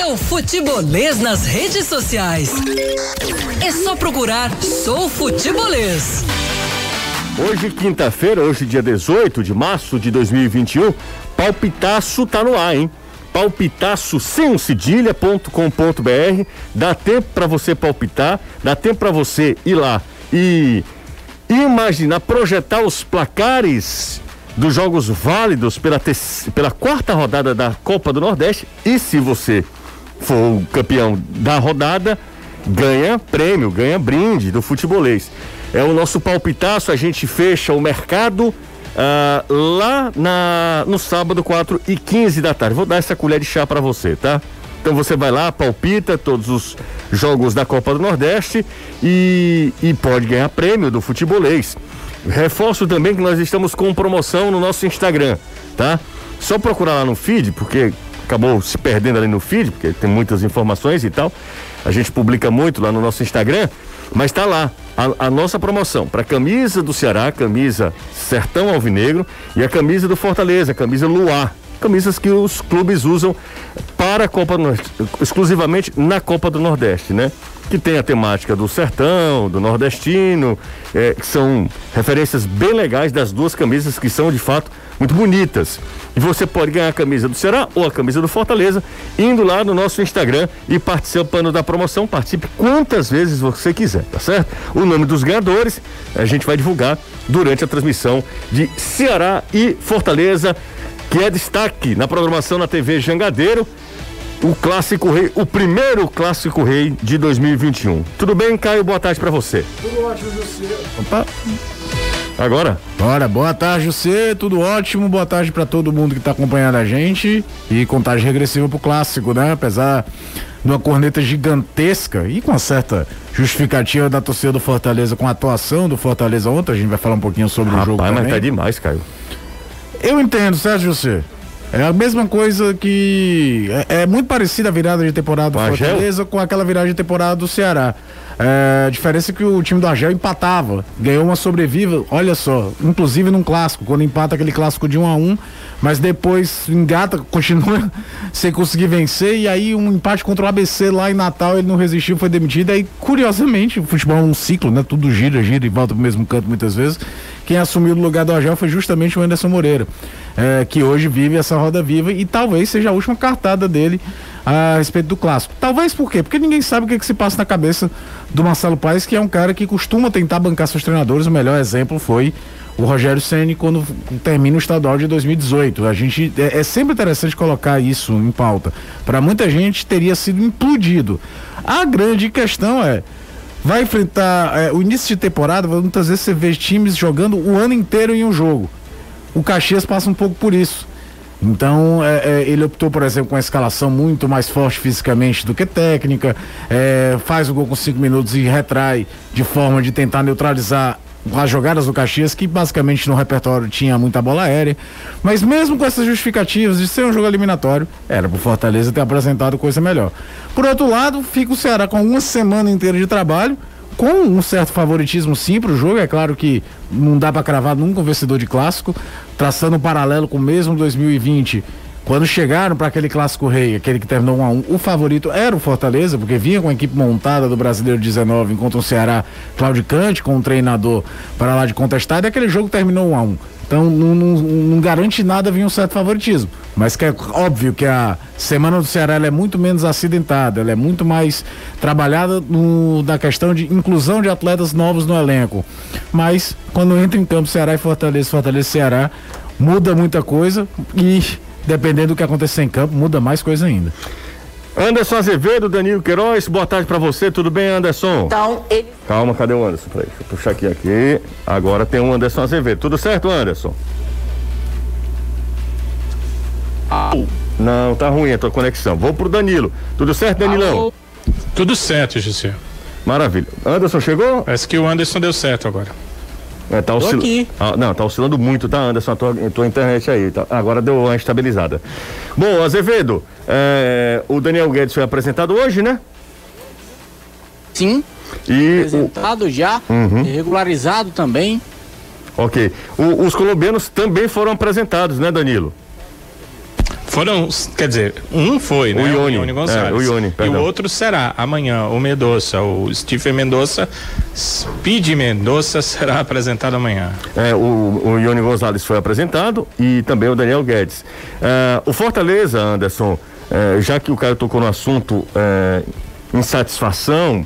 Siga o Futebolês nas redes sociais. É só procurar Sou Futebolês. Hoje, quinta-feira, hoje, dia 18 de março de 2021, palpitaço tá no ar, hein? palpitaço sem cedilha.com.br. Dá tempo para você palpitar, dá tempo para você ir lá e imaginar, projetar os placares dos jogos válidos pela, pela quarta rodada da Copa do Nordeste. E se você for o campeão da rodada, ganha prêmio, ganha brinde do futebolês. É o nosso palpitaço, a gente fecha o mercado uh, lá na, no sábado, 4 e 15 da tarde. Vou dar essa colher de chá para você, tá? Então você vai lá, palpita todos os jogos da Copa do Nordeste e, e pode ganhar prêmio do futebolês. Reforço também que nós estamos com promoção no nosso Instagram, tá? Só procurar lá no feed, porque acabou se perdendo ali no feed, porque tem muitas informações e tal. A gente publica muito lá no nosso Instagram, mas tá lá a, a nossa promoção para camisa do Ceará, camisa Sertão Alvinegro e a camisa do Fortaleza, camisa Luar. Camisas que os clubes usam para a Copa do Nordeste, exclusivamente na Copa do Nordeste, né? Que tem a temática do sertão, do nordestino, é, que são referências bem legais das duas camisas que são de fato muito bonitas. E você pode ganhar a camisa do Ceará ou a camisa do Fortaleza indo lá no nosso Instagram e participando da promoção. Participe quantas vezes você quiser, tá certo? O nome dos ganhadores a gente vai divulgar durante a transmissão de Ceará e Fortaleza, que é destaque na programação na TV Jangadeiro. O clássico rei, o primeiro clássico rei de 2021. Tudo bem, Caio? Boa tarde para você. Tudo ótimo, José. Opa. Agora? Bora, boa tarde, você, tudo ótimo, boa tarde para todo mundo que tá acompanhando a gente e contagem regressiva pro clássico, né? Apesar de uma corneta gigantesca e com uma certa justificativa da torcida do Fortaleza com a atuação do Fortaleza ontem, a gente vai falar um pouquinho sobre Rapaz, o jogo mas tá demais, Caio. Eu entendo, Sérgio José. É a mesma coisa que. É, é muito parecida a virada de temporada do Fortaleza com aquela virada de temporada do Ceará. É, a diferença é que o time do Argel empatava, ganhou uma sobreviva, olha só, inclusive num clássico, quando empata aquele clássico de 1 um a 1 um, mas depois engata, continua sem conseguir vencer, e aí um empate contra o ABC lá em Natal, ele não resistiu, foi demitido. Aí, curiosamente, o futebol é um ciclo, né? Tudo gira, gira e volta pro mesmo canto muitas vezes. Quem assumiu o lugar do Argel foi justamente o Anderson Moreira, é, que hoje vive essa roda viva e talvez seja a última cartada dele a respeito do clássico. Talvez por quê? Porque ninguém sabe o que, que se passa na cabeça do Marcelo Paes, que é um cara que costuma tentar bancar seus treinadores. O melhor exemplo foi o Rogério Ceni quando termina o estadual de 2018. A gente é, é sempre interessante colocar isso em pauta. Para muita gente teria sido implodido. A grande questão é vai enfrentar é, o início de temporada, muitas vezes você vê times jogando o ano inteiro em um jogo. O Caxias passa um pouco por isso. Então, é, é, ele optou, por exemplo, com uma escalação muito mais forte fisicamente do que técnica, é, faz o gol com cinco minutos e retrai de forma de tentar neutralizar as jogadas do Caxias, que basicamente no repertório tinha muita bola aérea. Mas mesmo com essas justificativas de ser um jogo eliminatório, era pro Fortaleza ter apresentado coisa melhor. Por outro lado, fica o Ceará com uma semana inteira de trabalho com um certo favoritismo sim para o jogo. É claro que não dá para cravar nunca um vencedor de clássico, traçando um paralelo com o mesmo 2020. Quando chegaram para aquele clássico rei, aquele que terminou 1 a 1, o favorito era o Fortaleza, porque vinha com a equipe montada do Brasileiro 19, enquanto o Ceará claudicante com um treinador para lá de contestado, e aquele jogo terminou 1 a 1. Então não, não, não, garante nada vir um certo favoritismo. Mas que é óbvio que a semana do Ceará é muito menos acidentada, ela é muito mais trabalhada no, na questão de inclusão de atletas novos no elenco. Mas quando entra em campo Ceará e Fortaleza, Fortaleza e Ceará, muda muita coisa e dependendo do que acontecer em campo, muda mais coisa ainda. Anderson Azevedo, Danilo Queiroz, boa tarde para você, tudo bem, Anderson? Então, ele. Calma, cadê o Anderson? Peraí, deixa eu puxar aqui, aqui. Agora tem o Anderson Azevedo. Tudo certo, Anderson? Não, tá ruim a tua conexão. Vou pro Danilo. Tudo certo, Danilão? Tudo certo, José. Maravilha. Anderson chegou? Parece que o Anderson deu certo agora. É, tá oscil... ah, não, tá oscilando muito, tá, Anderson? A tua, a tua internet aí. Tá... Agora deu uma estabilizada. Bom, Azevedo, é... o Daniel Guedes foi apresentado hoje, né? Sim. E apresentado o... já, uhum. regularizado também. Ok. O, os colombianos também foram apresentados, né, Danilo? Foram, quer dizer, um foi, né? O Ione, o Ione Gonçalves. É, o Ione, e o outro será amanhã, o Mendonça, o Stephen Mendonça, Speed Mendonça será apresentado amanhã. É, o, o Ione Gonçalves foi apresentado e também o Daniel Guedes. Uh, o Fortaleza, Anderson, uh, já que o cara tocou no assunto uh, insatisfação,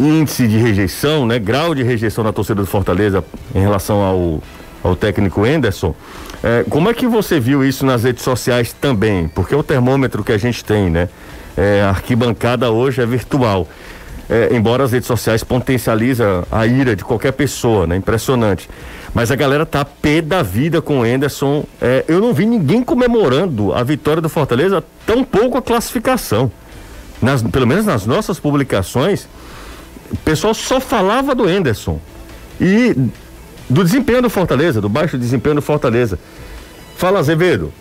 índice de rejeição, né, grau de rejeição da torcida do Fortaleza em relação ao, ao técnico Enderson. É, como é que você viu isso nas redes sociais também? Porque o termômetro que a gente tem, né? É, a arquibancada hoje é virtual. É, embora as redes sociais potencializa a ira de qualquer pessoa, né? Impressionante. Mas a galera tá pé da vida com o Enderson. É, eu não vi ninguém comemorando a vitória do Fortaleza, tão pouco a classificação. Nas, pelo menos nas nossas publicações, o pessoal só falava do Enderson. E do desempenho do Fortaleza, do baixo desempenho do Fortaleza. Fala, Azevedo.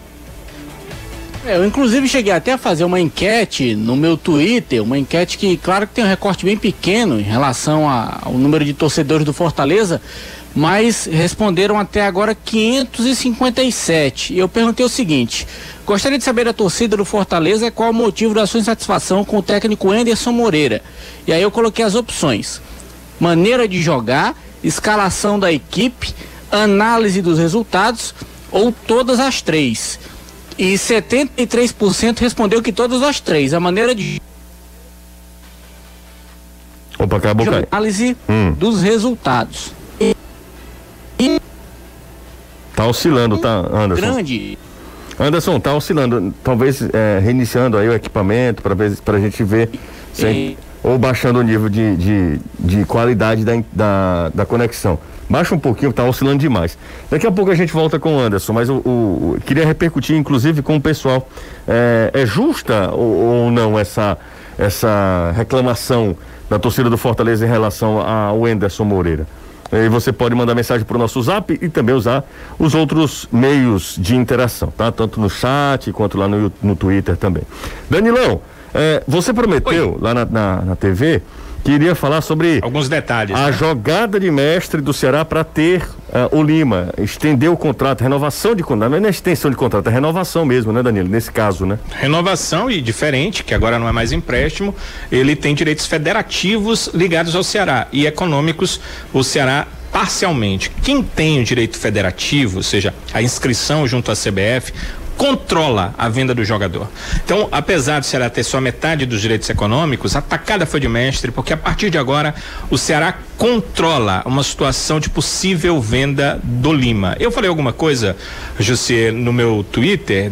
É, eu inclusive cheguei até a fazer uma enquete no meu Twitter, uma enquete que, claro que tem um recorte bem pequeno em relação a, ao número de torcedores do Fortaleza, mas responderam até agora 557. E eu perguntei o seguinte: gostaria de saber da torcida do Fortaleza qual o motivo da sua insatisfação com o técnico Anderson Moreira. E aí eu coloquei as opções: maneira de jogar escalação da equipe, análise dos resultados ou todas as três. E 73% respondeu que todas as três. A maneira de. Opa, acabou, de Análise hum. dos resultados. E... Tá oscilando, tá, Anderson? Grande. Anderson, tá oscilando. Talvez é, reiniciando aí o equipamento para ver para a gente ver. Sem ou baixando o nível de, de, de qualidade da, da, da, conexão. Baixa um pouquinho, tá oscilando demais. Daqui a pouco a gente volta com o Anderson, mas o queria repercutir inclusive com o pessoal. É, é justa ou, ou, não essa, essa reclamação da torcida do Fortaleza em relação ao Anderson Moreira? E você pode mandar mensagem para o nosso zap e também usar os outros meios de interação, tá? Tanto no chat quanto lá no, no Twitter também. Danilão, é, você prometeu Oi. lá na, na, na TV que iria falar sobre alguns detalhes. A né? jogada de mestre do Ceará para ter uh, o Lima, estender o contrato, renovação de contrato, não é extensão de contrato, é renovação mesmo, né, Danilo? Nesse caso, né? Renovação e diferente, que agora não é mais empréstimo, ele tem direitos federativos ligados ao Ceará e econômicos, o Ceará parcialmente. Quem tem o direito federativo, ou seja, a inscrição junto à CBF, controla a venda do jogador. Então, apesar do Ceará ter só metade dos direitos econômicos, a tacada foi de mestre, porque a partir de agora o Ceará controla uma situação de possível venda do Lima. Eu falei alguma coisa, José, no meu Twitter,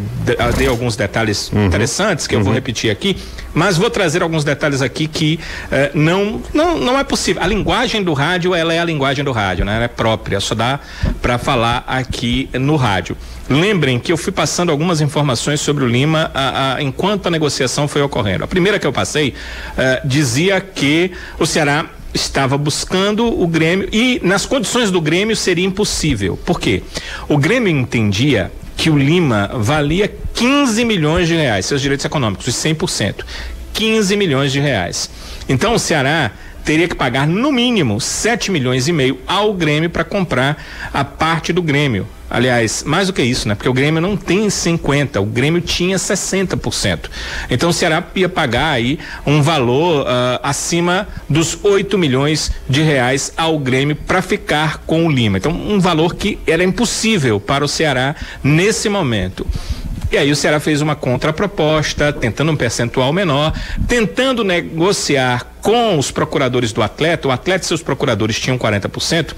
dei alguns detalhes uhum. interessantes que eu vou uhum. repetir aqui, mas vou trazer alguns detalhes aqui que eh, não, não não é possível. A linguagem do rádio, ela é a linguagem do rádio, né? Ela é própria, só dá para falar aqui no rádio. Lembrem que eu fui passando algumas informações sobre o Lima a, a, enquanto a negociação foi ocorrendo. A primeira que eu passei uh, dizia que o Ceará estava buscando o Grêmio e nas condições do Grêmio seria impossível. Por quê? O Grêmio entendia que o Lima valia 15 milhões de reais, seus direitos econômicos, os 100%. 15 milhões de reais. Então o Ceará teria que pagar no mínimo 7 milhões e meio ao Grêmio para comprar a parte do Grêmio. Aliás, mais do que isso, né? Porque o Grêmio não tem 50, o Grêmio tinha 60%. Então o Ceará ia pagar aí um valor uh, acima dos 8 milhões de reais ao Grêmio para ficar com o Lima. Então, um valor que era impossível para o Ceará nesse momento. E aí o Ceará fez uma contraproposta, tentando um percentual menor, tentando negociar com os procuradores do atleta, o atleta e seus procuradores tinham 40%,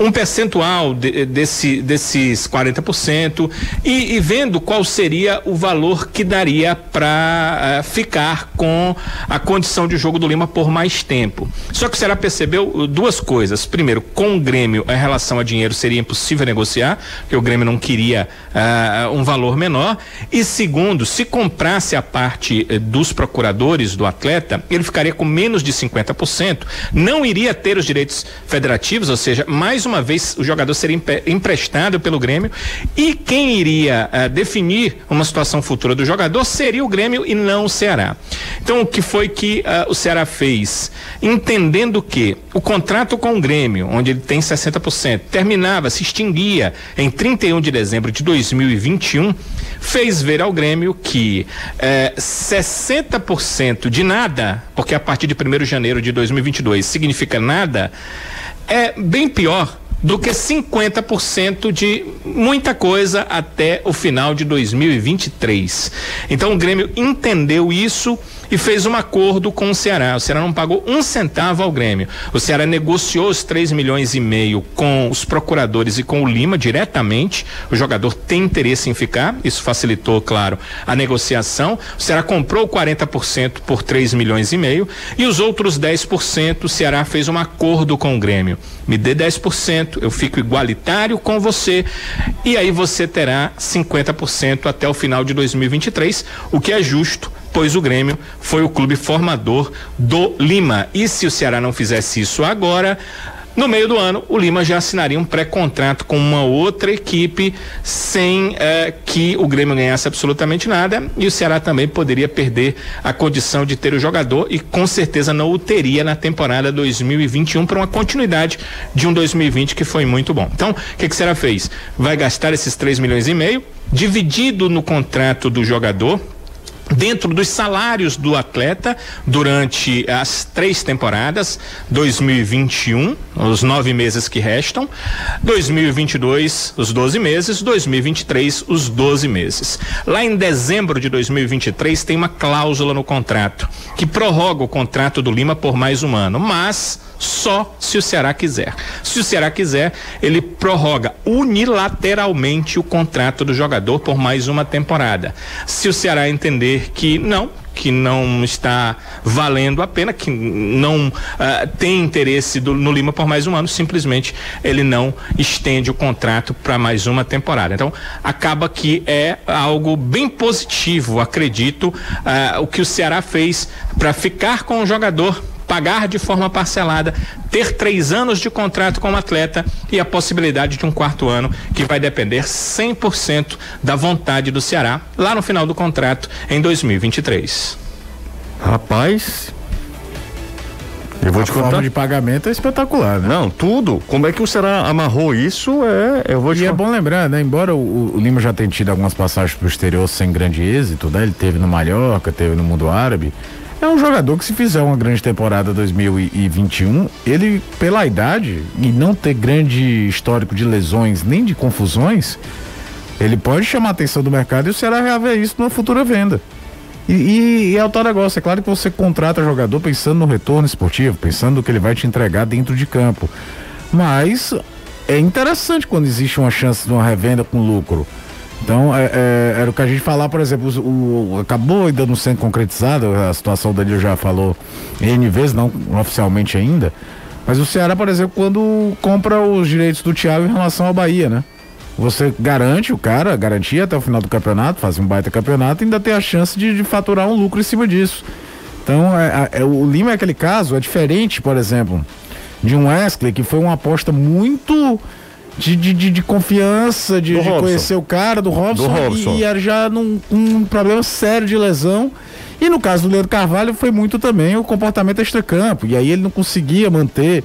um percentual de, desse, desses 40% e, e, vendo qual seria o valor que daria para uh, eh, ficar com a condição de jogo do Lima por mais tempo. Só que o Ceará percebeu duas coisas. Primeiro, com o Grêmio, em relação a dinheiro seria impossível negociar, porque o Grêmio não queria uh, um valor menor. E segundo, se comprasse a parte uh, dos procuradores do atleta, ele ficaria com menos menos de 50%, não iria ter os direitos federativos, ou seja, mais uma vez o jogador seria emprestado pelo Grêmio e quem iria uh, definir uma situação futura do jogador seria o Grêmio e não o Ceará. Então, o que foi que uh, o Ceará fez? Entendendo que o contrato com o Grêmio, onde ele tem 60%, terminava, se extinguia em 31 de dezembro de 2021, fez ver ao Grêmio que eh, 60% de nada, porque a partir de 1 de janeiro de 2022 significa nada, é bem pior do que 50% de muita coisa até o final de 2023. Então o Grêmio entendeu isso e fez um acordo com o Ceará. O Ceará não pagou um centavo ao Grêmio. O Ceará negociou os 3 milhões e meio com os procuradores e com o Lima diretamente. O jogador tem interesse em ficar, isso facilitou, claro, a negociação. O Ceará comprou 40% por 3 milhões e meio e os outros 10% o Ceará fez um acordo com o Grêmio. Me dê 10%, eu fico igualitário com você e aí você terá 50% até o final de 2023, o que é justo pois o Grêmio foi o clube formador do Lima. E se o Ceará não fizesse isso agora, no meio do ano, o Lima já assinaria um pré-contrato com uma outra equipe sem eh, que o Grêmio ganhasse absolutamente nada e o Ceará também poderia perder a condição de ter o jogador e com certeza não o teria na temporada 2021 para uma continuidade de um 2020 que foi muito bom. Então, o que, que o Ceará fez? Vai gastar esses 3 milhões e meio, dividido no contrato do jogador dentro dos salários do atleta durante as três temporadas 2021 os nove meses que restam 2022 os 12 meses 2023 os 12 meses. Lá em dezembro de 2023 tem uma cláusula no contrato que prorroga o contrato do Lima por mais um ano mas só se o Ceará quiser. Se o Ceará quiser, ele prorroga unilateralmente o contrato do jogador por mais uma temporada. Se o Ceará entender que não, que não está valendo a pena, que não uh, tem interesse do, no Lima por mais um ano, simplesmente ele não estende o contrato para mais uma temporada. Então, acaba que é algo bem positivo, acredito, uh, o que o Ceará fez para ficar com o jogador pagar de forma parcelada, ter três anos de contrato com o atleta e a possibilidade de um quarto ano que vai depender 100% da vontade do Ceará lá no final do contrato em 2023. Rapaz, eu vou a te contar. forma de pagamento é espetacular, né? Não, tudo. Como é que o Ceará amarrou isso? É, eu vou te E é bom lembrar, né? Embora o, o, Lima já tenha tido algumas passagens pro exterior sem grande êxito, né? Ele teve no Mallorca, teve no mundo árabe. É um jogador que se fizer uma grande temporada 2021, ele pela idade e não ter grande histórico de lesões nem de confusões, ele pode chamar a atenção do mercado e o Ceará reaver isso numa futura venda. E, e, e é o tal negócio, é claro que você contrata jogador pensando no retorno esportivo, pensando no que ele vai te entregar dentro de campo. Mas é interessante quando existe uma chance de uma revenda com lucro. Então, é, é, era o que a gente falar, por exemplo, o, o, acabou ainda não sendo concretizado, a situação dele já falou N vezes, não oficialmente ainda. Mas o Ceará, por exemplo, quando compra os direitos do Thiago em relação ao Bahia, né? Você garante o cara, garantia até o final do campeonato, faz um baita campeonato e ainda tem a chance de, de faturar um lucro em cima disso. Então, é, é, o Lima é aquele caso, é diferente, por exemplo, de um Wesley, que foi uma aposta muito de, de, de, confiança, de, de conhecer o cara, do Robson, do Robson. E, e já num um problema sério de lesão. E no caso do Leandro Carvalho foi muito também o comportamento extracampo. E aí ele não conseguia manter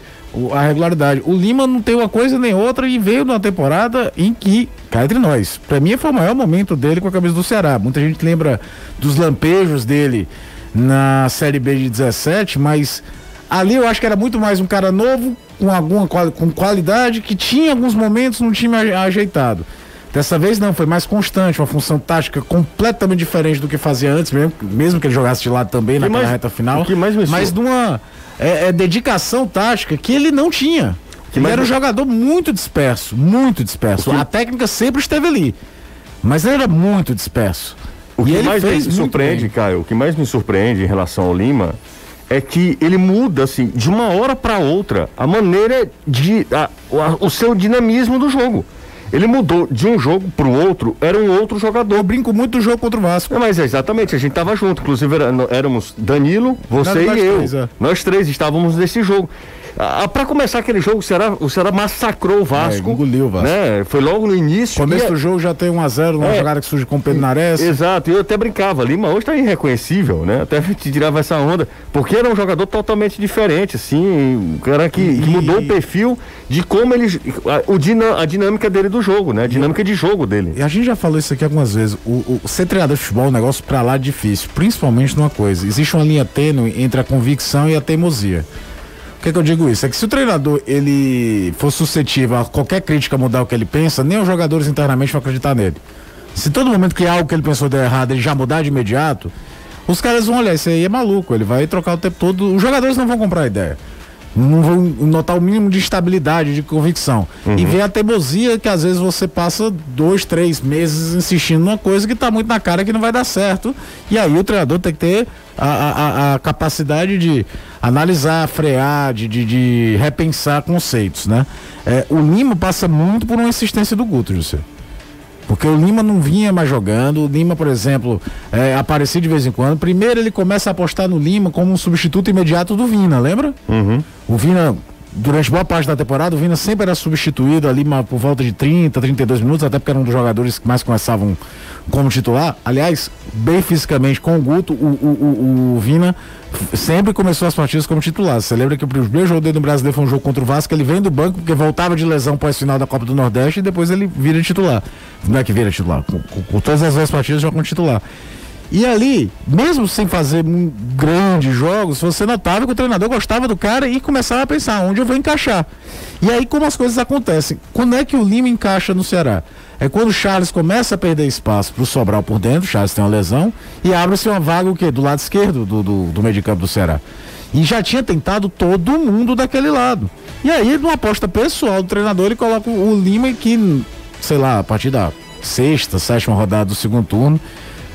a regularidade. O Lima não tem uma coisa nem outra e veio numa temporada em que, cá entre nós, para mim foi o maior momento dele com a camisa do Ceará. Muita gente lembra dos lampejos dele na Série B de 17, mas ali eu acho que era muito mais um cara novo, com alguma com qualidade que tinha alguns momentos no time ajeitado. Dessa vez não, foi mais constante, uma função tática completamente diferente do que fazia antes, mesmo, mesmo que ele jogasse de lado também na reta final. que mais me mas de uma é, é, dedicação tática que ele não tinha. Que ele era um jogador muito disperso, muito disperso. Que... A técnica sempre esteve ali, mas ele era muito disperso. O que mais me surpreende, Caio, o que mais me surpreende em relação ao Lima é que ele muda assim de uma hora para outra a maneira de a, a, o seu dinamismo do jogo. Ele mudou de um jogo para o outro, era um outro jogador. Eu brinco muito do jogo contra o Vasco. É, mas é, exatamente, a gente tava junto. Inclusive era, éramos Danilo, você e eu. Três, é. Nós três estávamos nesse jogo. Ah, para começar aquele jogo, o Ceará, o Ceará massacrou o Vasco. É, engoliu o Vasco. Né? Foi logo no início. Começo do jogo já tem 1x0 numa é, jogada que surge com o Pedro Nares. Exato, eu até brincava. Lima hoje tá irreconhecível, né? Até te tirava essa onda. Porque era um jogador totalmente diferente, assim. Um cara que, e... que mudou o perfil de como ele. A, o, a dinâmica dele do jogo, né? A dinâmica de jogo dele. E a gente já falou isso aqui algumas vezes. O, o ser treinador de futebol é um negócio pra lá difícil. Principalmente numa coisa. Existe uma linha tênue entre a convicção e a teimosia que, que eu digo isso? É que se o treinador ele for suscetível a qualquer crítica mudar o que ele pensa, nem os jogadores internamente vão acreditar nele. Se todo momento que algo que ele pensou der errado, ele já mudar de imediato, os caras vão olhar, isso aí é maluco, ele vai trocar o tempo todo. Os jogadores não vão comprar a ideia não vão notar o mínimo de estabilidade, de convicção. Uhum. E vem a teimosia que às vezes você passa dois, três meses insistindo numa coisa que está muito na cara que não vai dar certo. E aí o treinador tem que ter a, a, a capacidade de analisar, frear, de, de, de repensar conceitos, né? É, o Lima passa muito por uma insistência do Guto, José. Porque o Lima não vinha mais jogando. O Lima, por exemplo, é, aparecia de vez em quando. Primeiro ele começa a apostar no Lima como um substituto imediato do Vina, lembra? Uhum. O Vina durante boa parte da temporada, o Vina sempre era substituído ali por volta de 30, 32 minutos, até porque era um dos jogadores que mais começavam como titular. Aliás, bem fisicamente com o Guto, o, o, o, o Vina sempre começou as partidas como titular. Você lembra que o primeiro jogo dele no Brasileiro foi um jogo contra o Vasco, ele vem do banco porque voltava de lesão pós-final da Copa do Nordeste e depois ele vira titular. Não é que vira titular, com, com, com todas as outras partidas joga como titular. E ali, mesmo sem fazer grandes jogos, você notava que o treinador gostava do cara e começava a pensar onde eu vou encaixar. E aí, como as coisas acontecem? Quando é que o Lima encaixa no Ceará? É quando o Charles começa a perder espaço para o Sobral por dentro, o Charles tem uma lesão, e abre-se uma vaga o quê? do lado esquerdo do, do, do meio de campo do Ceará. E já tinha tentado todo mundo daquele lado. E aí, numa aposta pessoal do treinador, ele coloca o Lima que, sei lá, a partir da sexta, sétima rodada do segundo turno,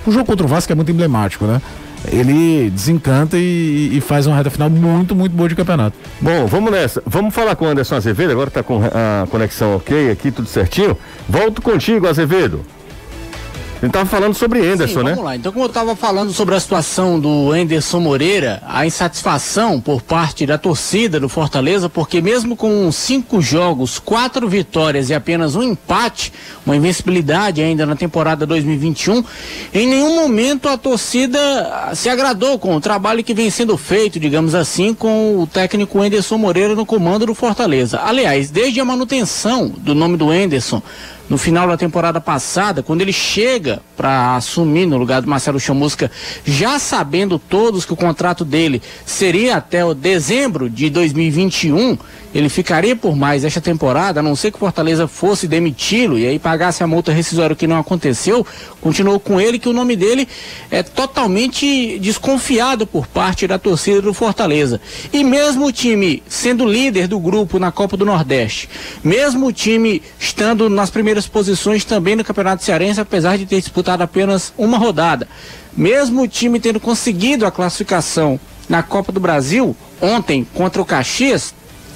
o jogo contra o Vasco é muito emblemático, né? Ele desencanta e, e, faz uma reta final muito, muito boa de campeonato. Bom, vamos nessa. Vamos falar com o Anderson Azevedo, agora está com a conexão ok aqui, tudo certinho. Volto contigo, Azevedo. A gente tava falando sobre Enderson, Sim, né? Vamos lá. Então, como eu estava falando sobre a situação do Enderson Moreira, a insatisfação por parte da torcida do Fortaleza, porque mesmo com cinco jogos, quatro vitórias e apenas um empate, uma invencibilidade ainda na temporada 2021, em nenhum momento a torcida se agradou com o trabalho que vem sendo feito, digamos assim, com o técnico Enderson Moreira no comando do Fortaleza. Aliás, desde a manutenção do nome do Enderson no final da temporada passada, quando ele chega para assumir no lugar do Marcelo Chamusca, já sabendo todos que o contrato dele seria até o dezembro de 2021, ele ficaria por mais esta temporada, a não ser que o Fortaleza fosse demiti-lo e aí pagasse a multa rescisória, que não aconteceu, continuou com ele, que o nome dele é totalmente desconfiado por parte da torcida do Fortaleza. E mesmo o time sendo líder do grupo na Copa do Nordeste, mesmo o time estando nas primeiras posições também no Campeonato Cearense, apesar de ter disputado apenas uma rodada, mesmo o time tendo conseguido a classificação na Copa do Brasil, ontem contra o Caxias,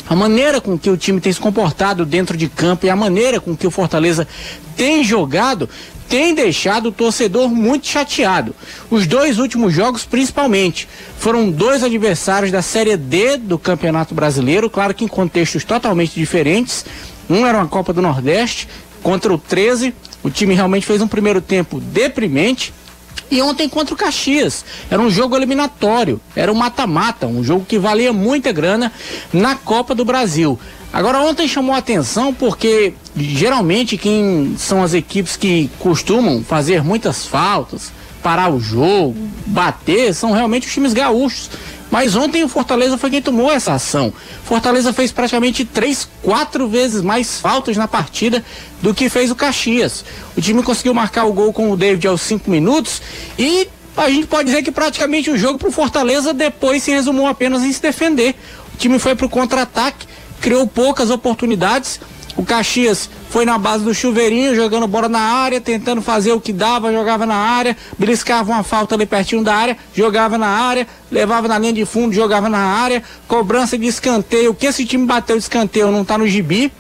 a maneira com que o time tem se comportado dentro de campo e a maneira com que o Fortaleza tem jogado tem deixado o torcedor muito chateado. Os dois últimos jogos, principalmente, foram dois adversários da Série D do Campeonato Brasileiro, claro que em contextos totalmente diferentes. Um era uma Copa do Nordeste contra o 13. O time realmente fez um primeiro tempo deprimente, e ontem contra o Caxias. Era um jogo eliminatório, era um mata-mata, um jogo que valia muita grana na Copa do Brasil. Agora ontem chamou a atenção porque geralmente quem são as equipes que costumam fazer muitas faltas, parar o jogo, bater, são realmente os times gaúchos. Mas ontem o Fortaleza foi quem tomou essa ação. Fortaleza fez praticamente três, quatro vezes mais faltas na partida do que fez o Caxias. O time conseguiu marcar o gol com o David aos cinco minutos e a gente pode dizer que praticamente o jogo para o Fortaleza depois se resumiu apenas em se defender. O time foi para o contra-ataque, criou poucas oportunidades. O Caxias foi na base do chuveirinho, jogando bola na área, tentando fazer o que dava, jogava na área, beliscava uma falta ali pertinho da área, jogava na área, levava na linha de fundo, jogava na área, cobrança de escanteio, o que esse time bateu de escanteio não tá no gibi,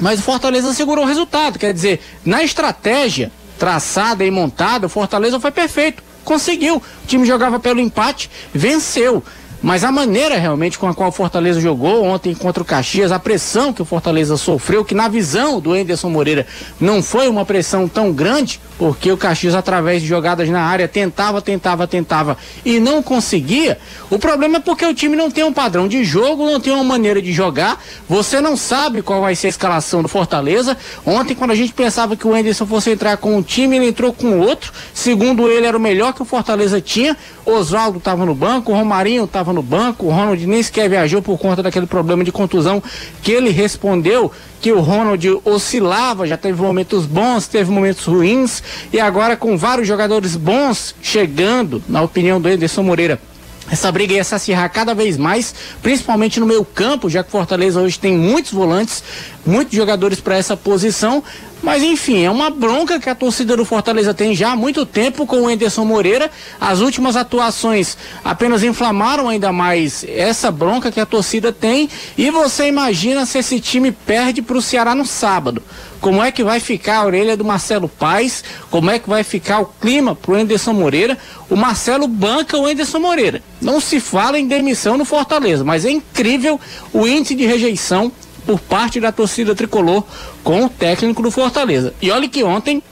mas o Fortaleza segurou o resultado, quer dizer, na estratégia traçada e montada, o Fortaleza foi perfeito, conseguiu, o time jogava pelo empate, venceu. Mas a maneira realmente com a qual o Fortaleza jogou ontem contra o Caxias, a pressão que o Fortaleza sofreu, que na visão do Enderson Moreira não foi uma pressão tão grande, porque o Caxias, através de jogadas na área, tentava, tentava, tentava e não conseguia. O problema é porque o time não tem um padrão de jogo, não tem uma maneira de jogar, você não sabe qual vai ser a escalação do Fortaleza. Ontem, quando a gente pensava que o Enderson fosse entrar com um time, ele entrou com outro. Segundo ele, era o melhor que o Fortaleza tinha. Oswaldo estava no banco, o Romarinho estava no banco, o Ronald nem sequer viajou por conta daquele problema de contusão que ele respondeu que o Ronald oscilava, já teve momentos bons, teve momentos ruins, e agora com vários jogadores bons chegando, na opinião do Ederson Moreira, essa briga ia se acirrar cada vez mais, principalmente no meio campo, já que Fortaleza hoje tem muitos volantes, muitos jogadores para essa posição. Mas enfim, é uma bronca que a torcida do Fortaleza tem já há muito tempo com o Enderson Moreira. As últimas atuações apenas inflamaram ainda mais essa bronca que a torcida tem. E você imagina se esse time perde para o Ceará no sábado. Como é que vai ficar a orelha do Marcelo Paes? Como é que vai ficar o clima para o Enderson Moreira? O Marcelo banca o Enderson Moreira. Não se fala em demissão no Fortaleza, mas é incrível o índice de rejeição por parte da torcida tricolor com o técnico do Fortaleza. E olha que ontem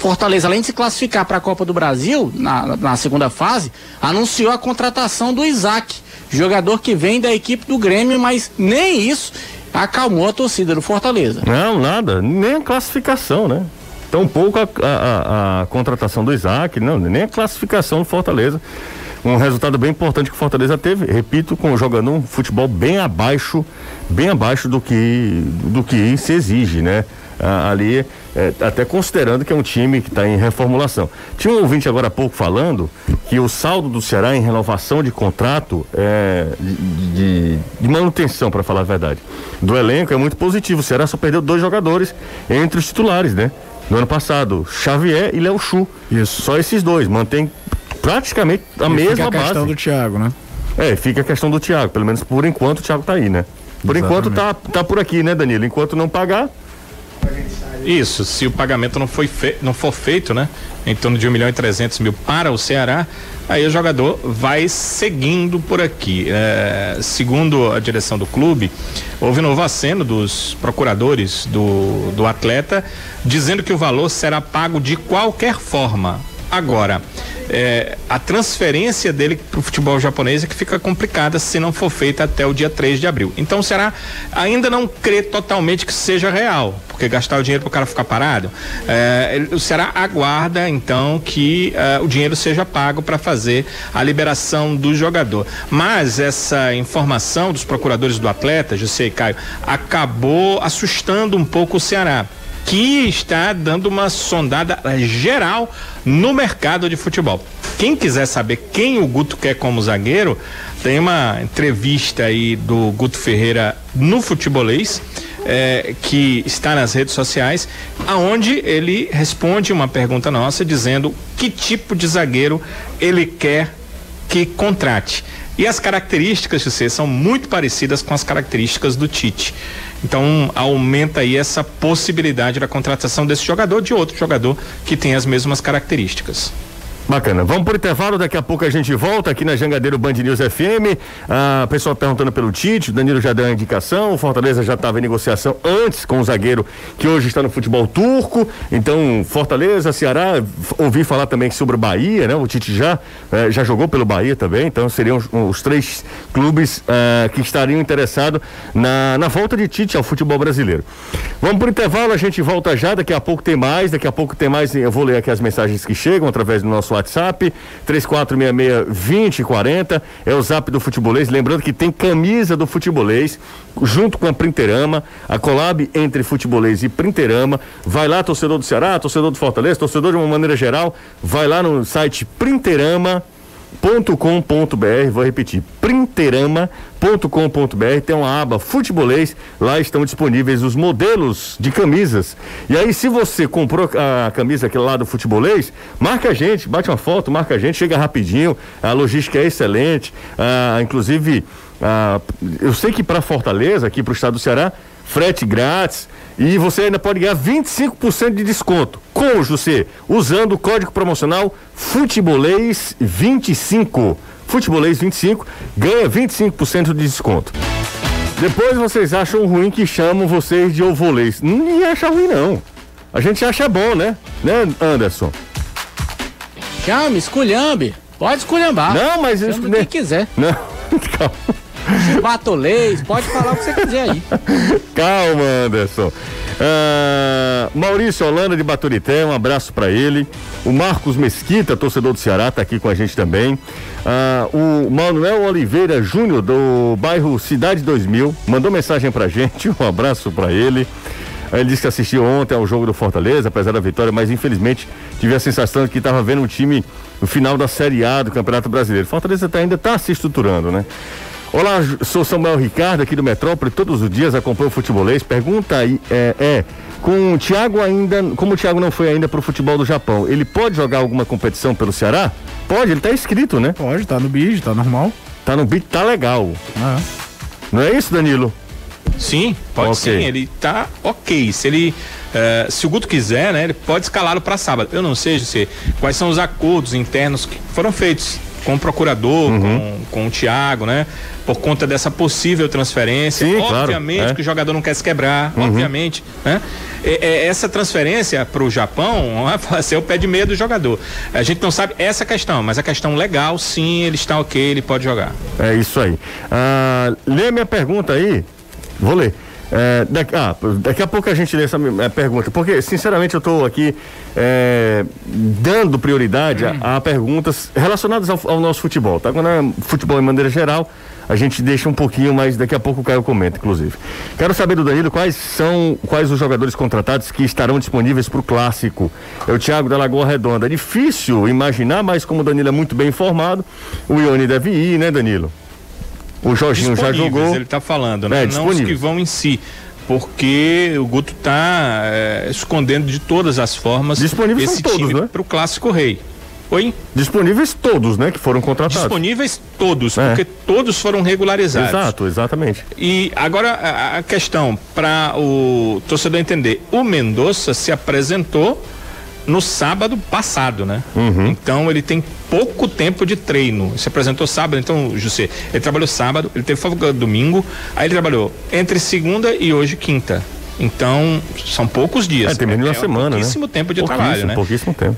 Fortaleza, além de se classificar para a Copa do Brasil, na, na, segunda fase, anunciou a contratação do Isaac, jogador que vem da equipe do Grêmio, mas nem isso acalmou a torcida do Fortaleza. Não, nada, nem a classificação, né? Tão pouco a, a, a contratação do Isaac, não, nem a classificação do Fortaleza um resultado bem importante que o Fortaleza teve, repito, com jogando um futebol bem abaixo, bem abaixo do que do que se exige, né? Ah, ali, é, até considerando que é um time que está em reformulação. Tinha um ouvinte agora há pouco falando que o saldo do Ceará em renovação de contrato é, de, de, manutenção, para falar a verdade, do elenco é muito positivo. O Ceará só perdeu dois jogadores entre os titulares, né? No ano passado, Xavier e Léo Chu. Isso. Só esses dois. Mantém praticamente a e mesma fica a base. questão do Thiago, né? É, fica a questão do Thiago, pelo menos por enquanto o Thiago tá aí, né? Por Exatamente. enquanto tá, tá por aqui, né, Danilo? Enquanto não pagar. Isso, se o pagamento não, foi fe... não for feito, né? Em torno de 1 milhão e 300 mil para o Ceará, aí o jogador vai seguindo por aqui. É, segundo a direção do clube, houve novo aceno dos procuradores do, do atleta, dizendo que o valor será pago de qualquer forma. Agora, é, a transferência dele para o futebol japonês é que fica complicada se não for feita até o dia 3 de abril. Então será ainda não crê totalmente que seja real, porque gastar o dinheiro para o cara ficar parado. É, o Ceará aguarda então que é, o dinheiro seja pago para fazer a liberação do jogador. Mas essa informação dos procuradores do atleta, José e Caio, acabou assustando um pouco o Ceará que está dando uma sondada geral no mercado de futebol. Quem quiser saber quem o Guto quer como zagueiro, tem uma entrevista aí do Guto Ferreira no Futebolês. É, que está nas redes sociais, aonde ele responde uma pergunta nossa dizendo que tipo de zagueiro ele quer que contrate. E as características ser são muito parecidas com as características do Tite. Então aumenta aí essa possibilidade da contratação desse jogador de outro jogador que tem as mesmas características. Bacana. Vamos por intervalo, daqui a pouco a gente volta aqui na Jangadeiro Band News FM. Ah, pessoal perguntando pelo Tite, o Danilo já deu a indicação, o Fortaleza já estava em negociação antes com o zagueiro que hoje está no futebol turco. Então, Fortaleza, Ceará, ouvi falar também sobre o Bahia, né? O Tite já, eh, já jogou pelo Bahia também, então seriam os, os três clubes eh, que estariam interessados na, na volta de Tite ao futebol brasileiro. Vamos por intervalo, a gente volta já, daqui a pouco tem mais, daqui a pouco tem mais, eu vou ler aqui as mensagens que chegam através do nosso WhatsApp, 3466-2040, é o zap do futebolês. Lembrando que tem camisa do futebolês, junto com a Printerama, a collab entre futebolês e Printerama. Vai lá, torcedor do Ceará, torcedor do Fortaleza, torcedor de uma maneira geral, vai lá no site Printerama printerama.com.br, vou repetir, printerama.com.br, tem uma aba futebolês, lá estão disponíveis os modelos de camisas. E aí, se você comprou a camisa aquele lá do futebolês, marca a gente, bate uma foto, marca a gente, chega rapidinho, a logística é excelente, ah, inclusive, ah, eu sei que para Fortaleza, aqui para o estado do Ceará, frete grátis e você ainda pode ganhar 25% de desconto com o José, usando o código promocional Futebolês 25. Futebolês 25, ganha 25% de desconto. Depois vocês acham ruim que chamam vocês de ovolês. Ninguém acha ruim, não. A gente acha bom, né? Né, Anderson? Chame, esculhambe. Pode esculhambar. Não, mas... Chama isso, quem quiser. Não, calma. Batolês, pode falar o que você quiser aí. Calma, Anderson. Ah, Maurício Holanda de Baturité, um abraço para ele. O Marcos Mesquita, torcedor do Ceará, tá aqui com a gente também. Ah, o Manuel Oliveira Júnior, do bairro Cidade 2000, mandou mensagem pra gente. Um abraço para ele. Ele disse que assistiu ontem ao jogo do Fortaleza, apesar da vitória, mas infelizmente tive a sensação de que estava vendo um time no final da Série A do Campeonato Brasileiro. Fortaleza tá, ainda está se estruturando, né? Olá, sou Samuel Ricardo aqui do Metrópole, todos os dias acompanho o futebolês. Pergunta aí, é, é, com o Thiago ainda, como o Thiago não foi ainda pro futebol do Japão, ele pode jogar alguma competição pelo Ceará? Pode, ele tá inscrito, né? Pode, tá no bid, tá normal. Tá no beat, tá legal. Ah, Não é isso, Danilo? Sim, pode Ok. sim. Ele tá ok. Se ele. eh, se o Guto quiser, né, ele pode escalá-lo para sábado. Eu não sei, José, quais são os acordos internos que foram feitos com o procurador, Uhum. com, com o Thiago, né? Por conta dessa possível transferência. Sim, claro, obviamente é. Uhum. que o jogador não quer se quebrar, obviamente. Né? É- é essa transferência para o Japão vai ser o pé de meia do jogador. A gente não sabe essa questão, mas a questão legal, sim, ele está ok, ele pode jogar. É isso aí. Ah, lê a minha pergunta aí. Vou ler. É, daqui, ah, daqui a pouco a gente lê essa eh, pergunta, porque sinceramente eu estou aqui eh, dando prioridade a, a perguntas relacionadas ao, ao nosso futebol, tá? Quando é futebol em maneira geral, a gente deixa um pouquinho, mas daqui a pouco o Caio comenta, inclusive. Quero saber do Danilo quais são quais os jogadores contratados que estarão disponíveis para o clássico. É o Thiago da Lagoa Redonda. É difícil imaginar, mas como o Danilo é muito bem informado, o Ione deve ir, né, Danilo? O Jorginho já jogou. Ele está falando, É, né? não os que vão em si. Porque o Guto está escondendo de todas as formas Disponíveis são esse todos, time né? para o Clássico Rei. Oi? Disponíveis todos, né, que foram contratados. Disponíveis todos, É. porque todos foram regularizados. Exato, exatamente. E agora a, a questão para o torcedor entender: o Mendonça se apresentou no sábado passado, né? Uhum. Então ele tem pouco tempo de treino. Se apresentou sábado, então, José, ele trabalhou sábado, ele teve folga domingo, aí ele trabalhou entre segunda e hoje quinta. Então, são poucos dias. É, tem menos de uma É semana, né? Pouquíssimo tempo de pouquíssimo, trabalho, né? Pouquíssimo tempo.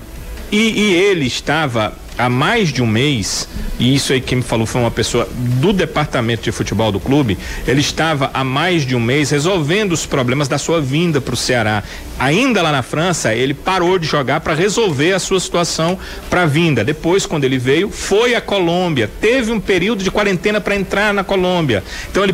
E, e ele estava há mais de um mês, e isso aí quem me falou foi uma pessoa do departamento de futebol do clube, ele estava há mais de um mês resolvendo os problemas da sua vinda para o Ceará. Ainda lá na França, ele parou de jogar para resolver a sua situação para vinda. Depois, quando ele veio, foi à Colômbia, teve um período de quarentena para entrar na Colômbia. Então ele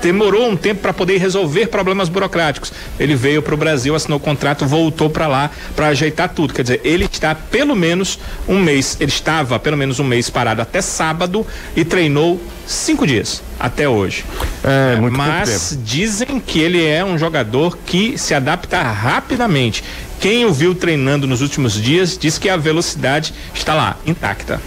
demorou um tempo para poder resolver problemas burocráticos. Ele veio para o Brasil, assinou o contrato, voltou para lá para ajeitar tudo. Quer dizer, ele está pelo menos um mês, ele estava pelo menos um mês parado até sábado e treinou cinco dias até hoje. É, muito pouco Mas dizem que ele é um jogador que se adapta rapidamente. Quem o viu treinando nos últimos dias diz que a velocidade está lá, intacta.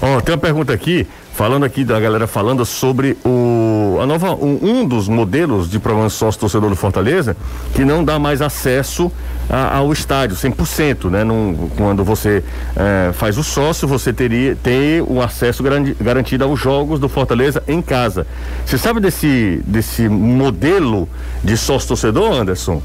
Ó, tem uma pergunta aqui, falando aqui da galera falando sobre o a nova um, um dos modelos de programa sócio torcedor do Fortaleza que não dá mais acesso a- ao estádio 100%, né? Não, quando você eh, faz o sócio, você teria ter o acesso garanti- garantido aos jogos do Fortaleza em casa. Você sabe desse desse modelo de sócio torcedor, Anderson?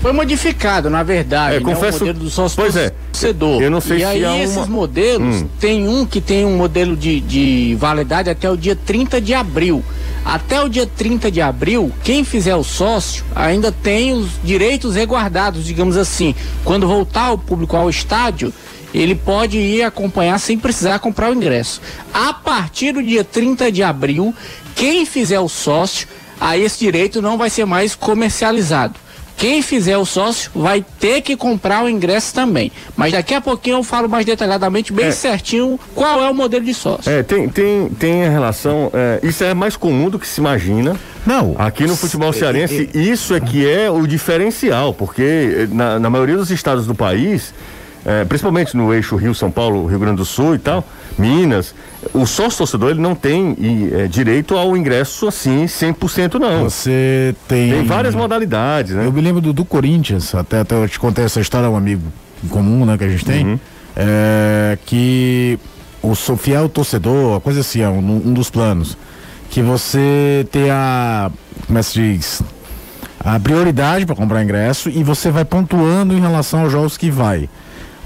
Foi modificado, na verdade, É, né, confesso- o modelo do sócio pois é. torcedor. Eu não sei e se aí há uma- esses modelos, Hum. tem um que tem um modelo de, de validade até o dia 30 de abril. Até o dia 30 de abril, quem fizer o sócio ainda tem os direitos reguardados, digamos assim. Quando voltar o público ao estádio, ele pode ir acompanhar sem precisar comprar o ingresso. A partir do dia 30 de abril, quem fizer o sócio, aí esse direito não vai ser mais comercializado. Quem fizer o sócio vai ter que comprar o ingresso também. Mas daqui a pouquinho eu falo mais detalhadamente, bem É. certinho, qual é o modelo de sócio. É, tem tem tem a relação, é, isso é mais comum do que se imagina. Não. Aqui no futebol cearense, isso é que é o diferencial, porque na, na maioria dos estados do país, eh, principalmente no eixo Rio, São Paulo, Rio Grande do Sul e tal, Minas, o sócio torcedor ele não tem e, eh, direito ao ingresso assim 100% não. Você tem. Tem várias modalidades, né? Eu me lembro do, do Corinthians, até, até eu te contei essa história, um amigo comum, né, que a gente tem, Uhum. é, que o fiel torcedor, coisa assim, é um, um dos planos. Que você tem a. Como é que se diz? A prioridade para comprar ingresso e você vai pontuando em relação aos jogos que vai.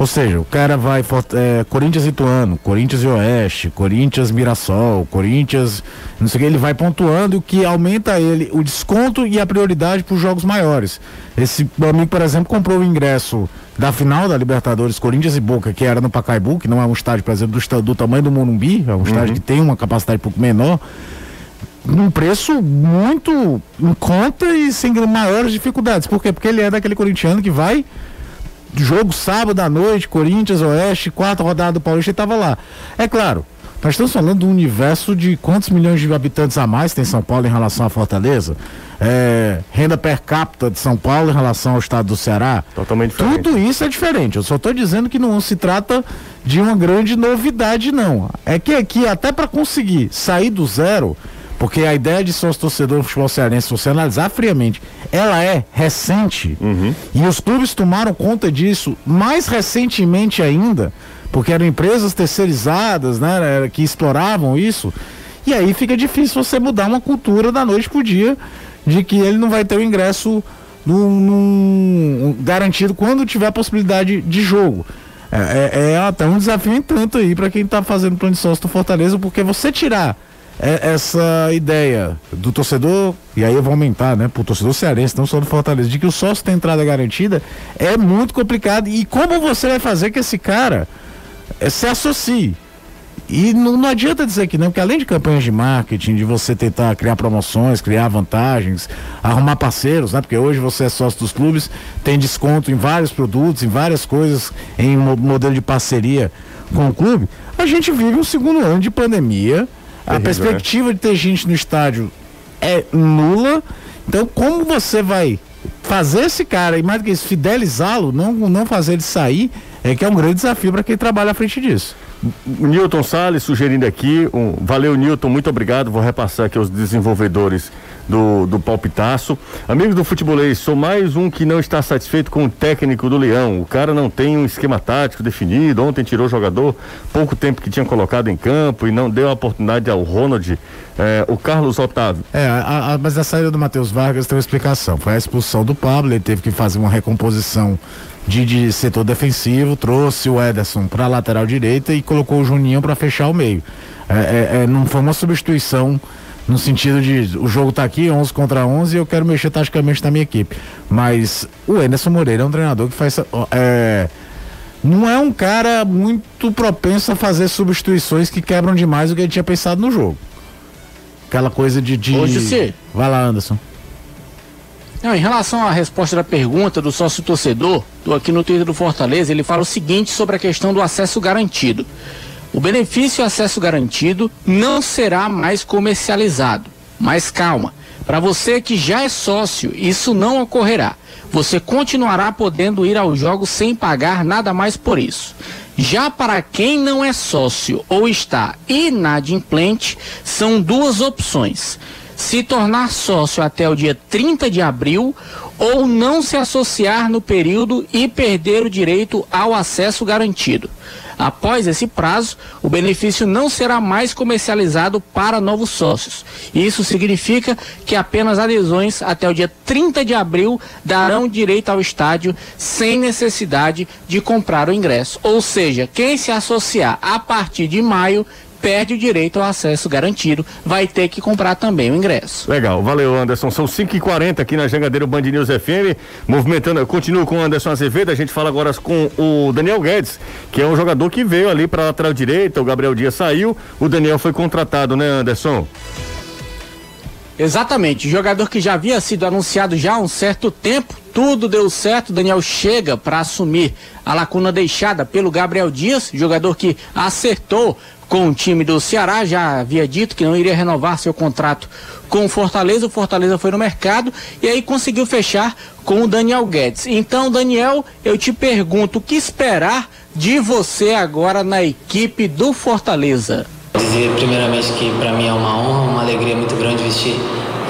Ou seja, o cara vai é, Corinthians e Ituano, Corinthians e Oeste, Corinthians Mirassol, Corinthians, não sei o que, ele vai pontuando o que aumenta ele o desconto e a prioridade para os jogos maiores. Esse meu amigo, por exemplo, comprou o ingresso da final da Libertadores Corinthians e Boca, que era no Pacaembu, que não é um estádio, por exemplo, do, do tamanho do Morumbi, é um uhum. estádio que tem uma capacidade um pouco menor num preço muito em conta e sem maiores dificuldades. Por quê? Porque ele é daquele corintiano que vai jogo sábado à noite, Corinthians, Oeste, quarta rodada do Paulista, e estava lá. É claro, nós estamos falando do universo de quantos milhões de habitantes a mais tem São Paulo em relação à Fortaleza? É, renda per capita de São Paulo em relação ao estado do Ceará? Totalmente diferente. Tudo isso é diferente. Eu só estou dizendo que não se trata de uma grande novidade, não. É que aqui, até para conseguir sair do zero, porque a ideia de sócio torcedor no futebol cearense, se você analisar friamente, ela é recente. Uhum. E os clubes tomaram conta disso mais recentemente ainda, porque eram empresas terceirizadas, né, que exploravam isso. E aí fica difícil você mudar uma cultura da noite pro dia de que ele não vai ter o ingresso num, num, garantido quando tiver a possibilidade de jogo. É, é, é até um desafio em tanto aí para quem está fazendo plano de sócio do Fortaleza, porque você tirar é essa ideia do torcedor, e aí eu vou aumentar, né, pro torcedor cearense, não só do Fortaleza, de que o sócio tem entrada garantida, é muito complicado. E como você vai fazer que esse cara é, se associe? E não, não, adianta dizer que não, porque além de campanhas de marketing, de você tentar criar promoções, criar vantagens, arrumar parceiros, né? Porque hoje você é sócio dos clubes, tem desconto em vários produtos, em várias coisas, em um modelo de parceria com o clube. A gente vive um segundo ano de pandemia a né? perspectiva de ter gente no estádio é nula. Então, como você vai fazer esse cara e mais do que isso, fidelizá-lo, não, não fazer ele sair, é que é um grande desafio para quem trabalha à frente disso. Newton Salles sugerindo aqui, um, valeu Newton, muito obrigado, vou repassar aqui aos desenvolvedores do, do palpitaço. Amigos do futebolês, sou mais um que não está satisfeito com o técnico do Leão. O cara não tem um esquema tático definido. Ontem tirou o jogador, pouco tempo que tinha colocado em campo e não deu a oportunidade ao Ronald, é, o Carlos Otávio. É, a, a, mas a saída do Matheus Vargas tem uma explicação. Foi a expulsão do Pablo, ele teve que fazer uma recomposição de, de setor defensivo, trouxe o Ederson para lateral direita e colocou o Juninho para fechar o meio. É, é, é, não foi uma substituição no sentido de o jogo tá aqui 11 contra 11 e eu quero mexer taticamente na minha equipe. Mas o Anderson Moreira é um treinador que faz é, não é um cara muito propenso a fazer substituições que quebram demais o que ele tinha pensado no jogo. Aquela coisa de, de... Hoje sim. Vai lá, Anderson. Não, em relação à resposta da pergunta do sócio torcedor, do aqui no Twitter do Fortaleza, ele fala o seguinte sobre a questão do acesso garantido. O benefício acesso garantido não será mais comercializado. Mas calma, para você que já é sócio, isso não ocorrerá. Você continuará podendo ir aos jogos sem pagar nada mais por isso. Já para quem não é sócio ou está inadimplente, são duas opções: se tornar sócio até o dia 30 de abril ou não se associar no período e perder o direito ao acesso garantido. Após esse prazo, o benefício não será mais comercializado para novos sócios. Isso significa que apenas adesões até o dia 30 de abril darão direito ao estádio sem necessidade de comprar o ingresso. Ou seja, quem se associar a partir de maio perde o direito ao acesso garantido, vai ter que comprar também o ingresso. Legal, valeu Anderson, são 5h40 aqui na Jangadeiro Band News FM, movimentando, continuo com o Anderson Azevedo, a gente fala agora com o Daniel Guedes, que é um jogador que veio ali para lateral direita, o Gabriel Dias saiu, o Daniel foi contratado, né Anderson? Exatamente, jogador que já havia sido anunciado já há um certo tempo, tudo deu certo, Daniel chega para assumir a lacuna deixada pelo Gabriel Dias, jogador que acertou com o time do Ceará, já havia dito que não iria renovar seu contrato com o Fortaleza. O Fortaleza foi no mercado e aí conseguiu fechar com o Daniel Guedes. Então, Daniel, eu te pergunto o que esperar de você agora na equipe do Fortaleza? Dizer primeiramente que para mim é uma honra, uma alegria muito grande vestir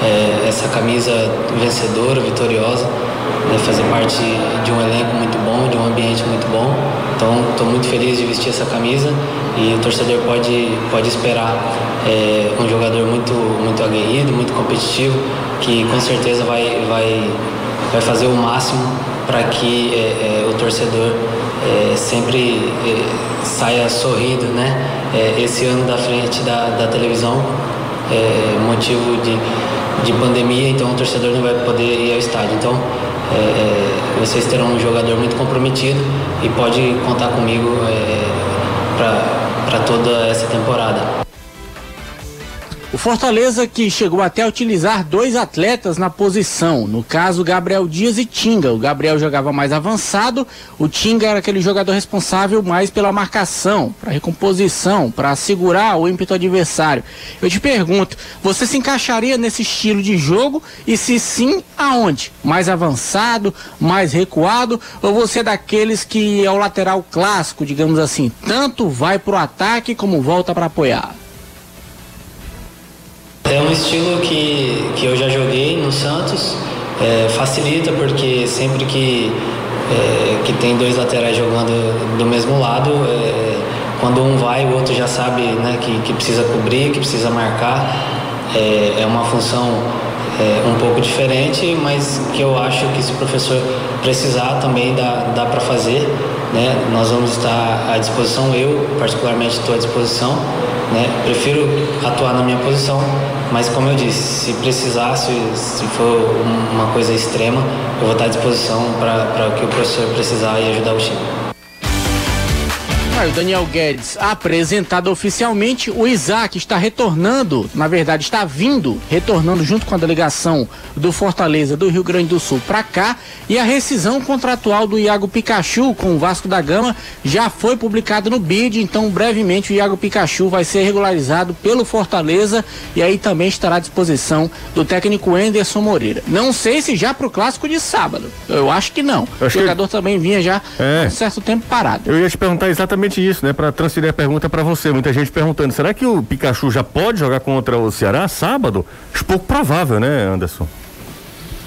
é, essa camisa vencedora, vitoriosa, né, fazer parte de um elenco muito bom, de um ambiente muito bom Então, estou muito feliz de vestir essa camisa e o torcedor pode, pode esperar é, um jogador muito, muito aguerrido, muito competitivo, que com certeza vai, vai, vai fazer o máximo para que é, é, o torcedor é, sempre é, saia sorrindo, né? É, esse ano da frente da, da televisão, motivo de, de pandemia, então o torcedor não vai poder ir ao estádio. Então, é, é, vocês terão um jogador muito comprometido e pode contar comigo é, para toda essa temporada. O Fortaleza que chegou até a utilizar dois atletas na posição, no caso Gabriel Dias e Tinga. O Gabriel jogava mais avançado, o Tinga era aquele jogador responsável mais pela marcação, para recomposição, para segurar o ímpeto adversário. Eu te pergunto, você se encaixaria nesse estilo de jogo e se sim, aonde? Mais avançado, mais recuado ou você é daqueles que é o lateral clássico, digamos assim, tanto vai para o ataque como volta para apoiar? É um estilo que, que eu já joguei no Santos, é, facilita porque sempre que, é, que tem dois laterais jogando do mesmo lado, é, quando um vai, o outro já sabe né, que, que precisa cobrir, que precisa marcar. É, é uma função é, um pouco diferente, mas que eu acho que se o professor precisar também dá, dá para fazer. Né? Nós vamos estar à disposição, eu particularmente estou à disposição. Né? Prefiro atuar na minha posição, mas como eu disse, se precisar, se, se for uma coisa extrema, eu vou estar à disposição para o que o professor precisar e ajudar o time o Daniel Guedes apresentado oficialmente, o Isaac está retornando, na verdade está vindo, retornando junto com a delegação do Fortaleza do Rio Grande do Sul para cá, e a rescisão contratual do Iago Pikachu com o Vasco da Gama já foi publicado no BID, então brevemente o Iago Pikachu vai ser regularizado pelo Fortaleza e aí também estará à disposição do técnico Enderson Moreira. Não sei se já para o clássico de sábado. Eu acho que não. o jogador que... também vinha já é. um certo tempo parado. Eu ia te perguntar exatamente exatamente isso, né? Para transferir a pergunta para você. Muita gente perguntando: será que o Pikachu já pode jogar contra o Ceará sábado? Acho pouco provável, né, Anderson?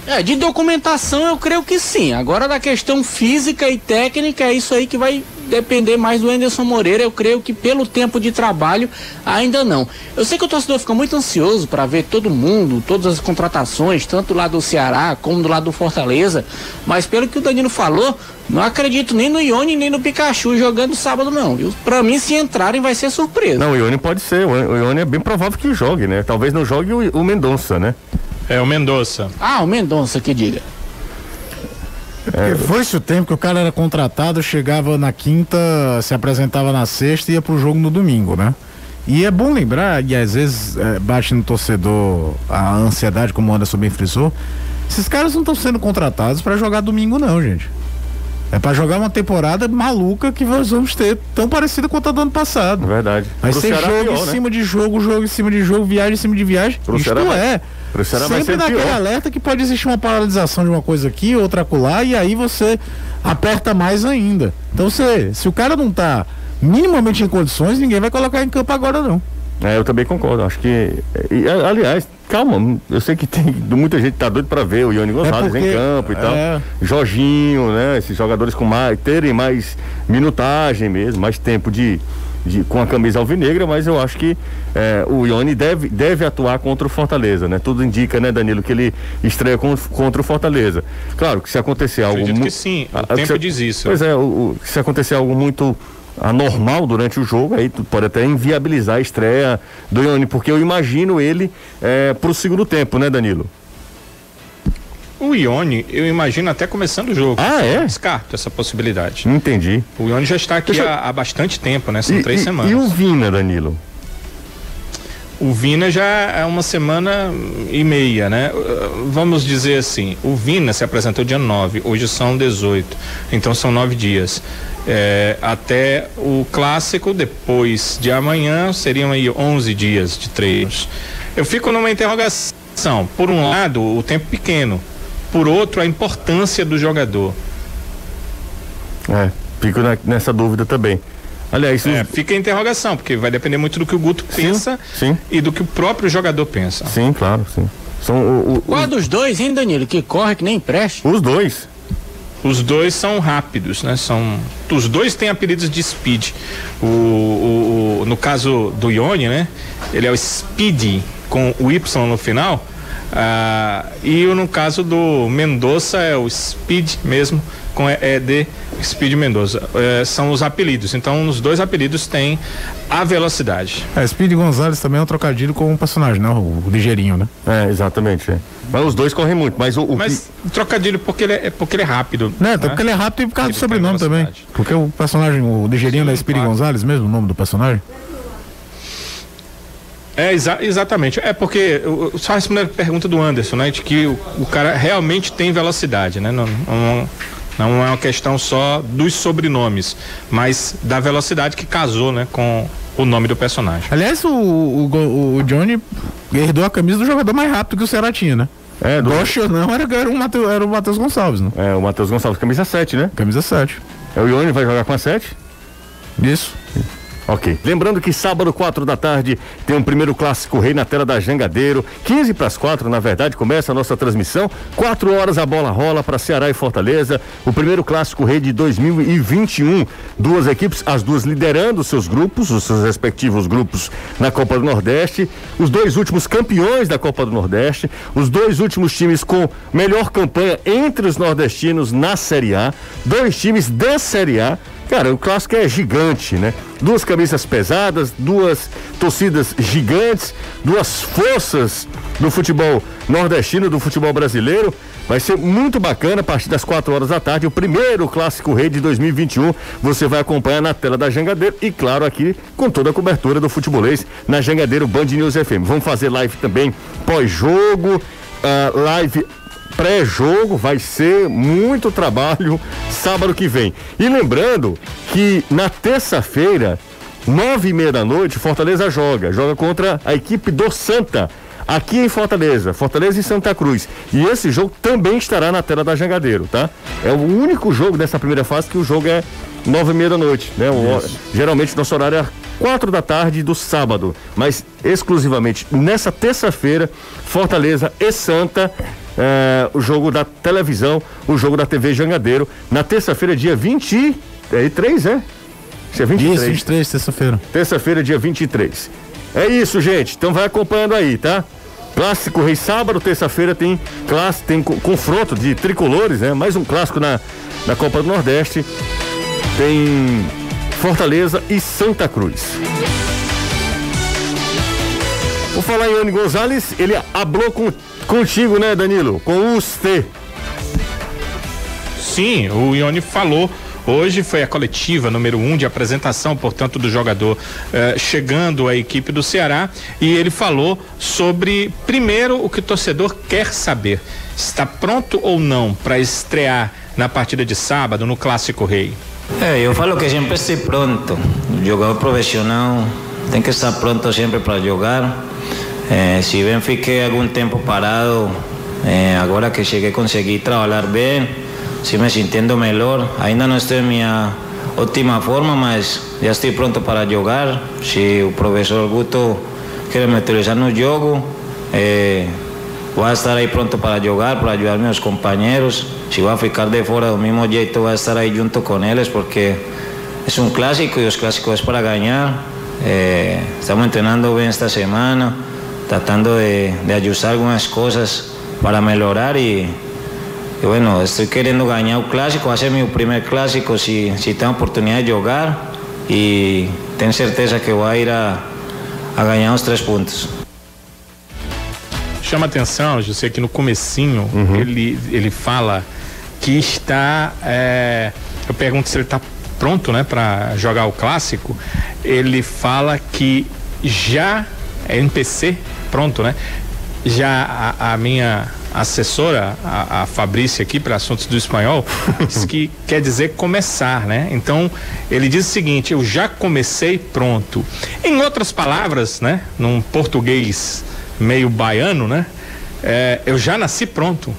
É, de documentação eu creio que sim. Agora da questão física e técnica é isso aí que vai depender mais do Anderson Moreira. Eu creio que pelo tempo de trabalho ainda não. Eu sei que o torcedor fica muito ansioso para ver todo mundo, todas as contratações, tanto lá do Ceará como do lado do Fortaleza, mas pelo que o Danilo falou, não acredito nem no Ione nem no Pikachu jogando sábado não? Pra mim se entrarem vai ser surpresa. Não, o Ione pode ser, o Ione é bem provável que jogue, né? Talvez não jogue o, o Mendonça, né? É o Mendonça. Ah, o Mendonça que diga. É, foi-se o tempo que o cara era contratado, chegava na quinta, se apresentava na sexta e ia pro jogo no domingo, né? E é bom lembrar, e às vezes é, bate no torcedor a ansiedade, como o Anderson bem frisou, esses caras não estão sendo contratados para jogar domingo, não, gente. É para jogar uma temporada maluca que nós vamos ter, tão parecida quanto a do ano passado. Verdade. Vai Pro ser Ceará jogo pior, em né? cima de jogo, jogo em cima de jogo, viagem em cima de viagem. Pro Isto Ceará é. Vai, sempre naquele pior. alerta que pode existir uma paralisação de uma coisa aqui, outra acolá, e aí você aperta mais ainda. Então, se, se o cara não tá minimamente em condições, ninguém vai colocar em campo agora, não. É, eu também concordo. Acho que. E, aliás, calma, eu sei que tem muita gente que tá doido para ver o Ione Gonçalves é porque, em campo e tal. É... Jorginho, né? Esses jogadores com mais, terem mais minutagem mesmo, mais tempo de, de com a camisa alvinegra, mas eu acho que é, o Ione deve, deve atuar contra o Fortaleza, né? Tudo indica, né, Danilo, que ele estreia com, contra o Fortaleza. Claro que se acontecer algo. Acredito que sim, o a, tempo se, diz isso. Pois é, o, o, se acontecer algo muito anormal durante o jogo, aí tu pode até inviabilizar a estreia do Ione, porque eu imagino ele é, pro segundo tempo, né, Danilo? O Ione, eu imagino até começando o jogo. Ah, é? Descarto essa possibilidade. Entendi. O Ione já está aqui Deixa... há, há, bastante tempo, né? São e, três e, semanas. E o Vina, Danilo? O Vina já é uma semana e meia, né? Vamos dizer assim, o Vina se apresentou dia 9, hoje são 18, então são nove dias. É, até o clássico, depois de amanhã, seriam aí 11 dias de treinos. Eu fico numa interrogação. Por um lado, o tempo pequeno, por outro, a importância do jogador. É, fico na, nessa dúvida também. Aliás, é, fica a interrogação, porque vai depender muito do que o Guto sim, pensa sim. e do que o próprio jogador pensa. Sim, claro, sim. São o, o, Qual os... dos dois, hein, Danilo? Que corre que nem preste? Os dois. os dois são rápidos, né? São, os dois têm apelidos de speed. O, o, o no caso do Ione, né? Ele é o Speed com o Y no final. Ah, e no caso do Mendonça é o Speed mesmo com ED Speed Mendoza. É, são os apelidos. Então, os dois apelidos têm a velocidade. É, Speed Gonzalez também é um trocadilho com um personagem, né? O, o ligeirinho, né? É, exatamente. É. Mas os dois correm muito. Mas o. o mas que... trocadilho porque ele é, porque ele é rápido. Né? Né? Porque ele é rápido e por causa ele do sobrenome também. Porque o personagem, o ligeirinho Sim, da Speed claro. Gonzalez mesmo, o nome do personagem? É, exa exatamente. É porque, só respondendo a pergunta do Anderson, né? De que o, o cara realmente tem velocidade, né? Não, não, não é uma questão só dos sobrenomes, mas da velocidade que casou, né, com o nome do personagem. Aliás, o, o, o Johnny herdou a camisa do jogador mais rápido que o Ceará tinha, né? É, do... Goste ou não, era, era, o Mateus, era o Matheus Gonçalves, né? É, o Matheus Gonçalves, camisa 7, né? Camisa 7. É o Ione vai jogar com a 7? Isso. Ok. Lembrando que sábado, 4 da tarde, tem um primeiro clássico rei na tela da Jangadeiro. 15 para as 4, na verdade, começa a nossa transmissão. 4 horas a bola rola para Ceará e Fortaleza. O primeiro clássico rei de 2021. Duas equipes, as duas liderando seus grupos, os seus respectivos grupos na Copa do Nordeste. Os dois últimos campeões da Copa do Nordeste. Os dois últimos times com melhor campanha entre os nordestinos na Série A. Dois times da Série A Cara, o clássico é gigante, né? Duas camisas pesadas, duas torcidas gigantes, duas forças do futebol nordestino, do futebol brasileiro. Vai ser muito bacana a partir das 4 horas da tarde, o primeiro clássico rei de 2021. Você vai acompanhar na tela da Jangadeiro e, claro, aqui com toda a cobertura do futebolês na Jangadeiro Band News FM. Vamos fazer live também pós-jogo, uh, live pré-jogo, vai ser muito trabalho sábado que vem. E lembrando que na terça-feira, nove e meia da noite, Fortaleza joga, joga contra a equipe do Santa, aqui em Fortaleza, Fortaleza e Santa Cruz. E esse jogo também estará na tela da Jangadeiro, tá? É o único jogo dessa primeira fase que o jogo é nove e meia da noite, né? O, geralmente nosso horário é quatro da tarde do sábado, mas exclusivamente nessa terça-feira, Fortaleza e Santa é, o jogo da televisão, o jogo da TV Jangadeiro, na terça-feira, dia 23, é? Dia 23. Isso, 23, terça-feira. Terça-feira, dia 23. É isso, gente. Então vai acompanhando aí, tá? Clássico Rei Sábado, terça-feira tem clássico, tem confronto de tricolores, né? Mais um clássico na, na Copa do Nordeste. Tem Fortaleza e Santa Cruz. Vou falar em Ione Gonzalez, ele hablou com Contigo, né, Danilo? Com os T. Sim, o Ione falou Hoje foi a coletiva número um de apresentação, portanto, do jogador eh, chegando à equipe do Ceará e ele falou sobre, primeiro, o que o torcedor quer saber: está pronto ou não para estrear na partida de sábado no Clássico Rei? É, eu falo que sempre estou pronto. O jogador profissional tem que estar pronto sempre para jogar. Eh, si bien fiquei algum tempo parado, eh, agora que cheguei consegui trabalhar bem, se me sintiendo melhor. Ainda não estou em minha ótima forma, mas já estou pronto para jogar. Se o professor Guto quer me utilizar no jogo, eh, vou estar aí pronto para jogar, para ajudar meus companheiros. Se vou ficar de fora do mesmo jeito, vou estar aí junto com eles, porque é um clássico e os clássicos é para ganhar. Eh, estamos treinando bem esta semana tratando de, de ajustar algunas cosas para mejorar y, y, bueno, estoy queriendo ganar un clásico, va a ser mi primer clásico si, si tengo oportunidad de jugar y tengo certeza que voy a ir a, a ganhar os três pontos. Chama atenção, José, que no comecinho uhum. ele, ele fala que está. É, eu pergunto se ele está pronto né, para jogar o clássico. Ele fala que já é NPC pronto, né? Já a, a minha assessora, a, a Fabrícia aqui para assuntos do espanhol, diz que quer dizer começar, né? Então ele diz o seguinte: eu já comecei pronto. Em outras palavras, né? Num português meio baiano, né? É, eu já nasci pronto.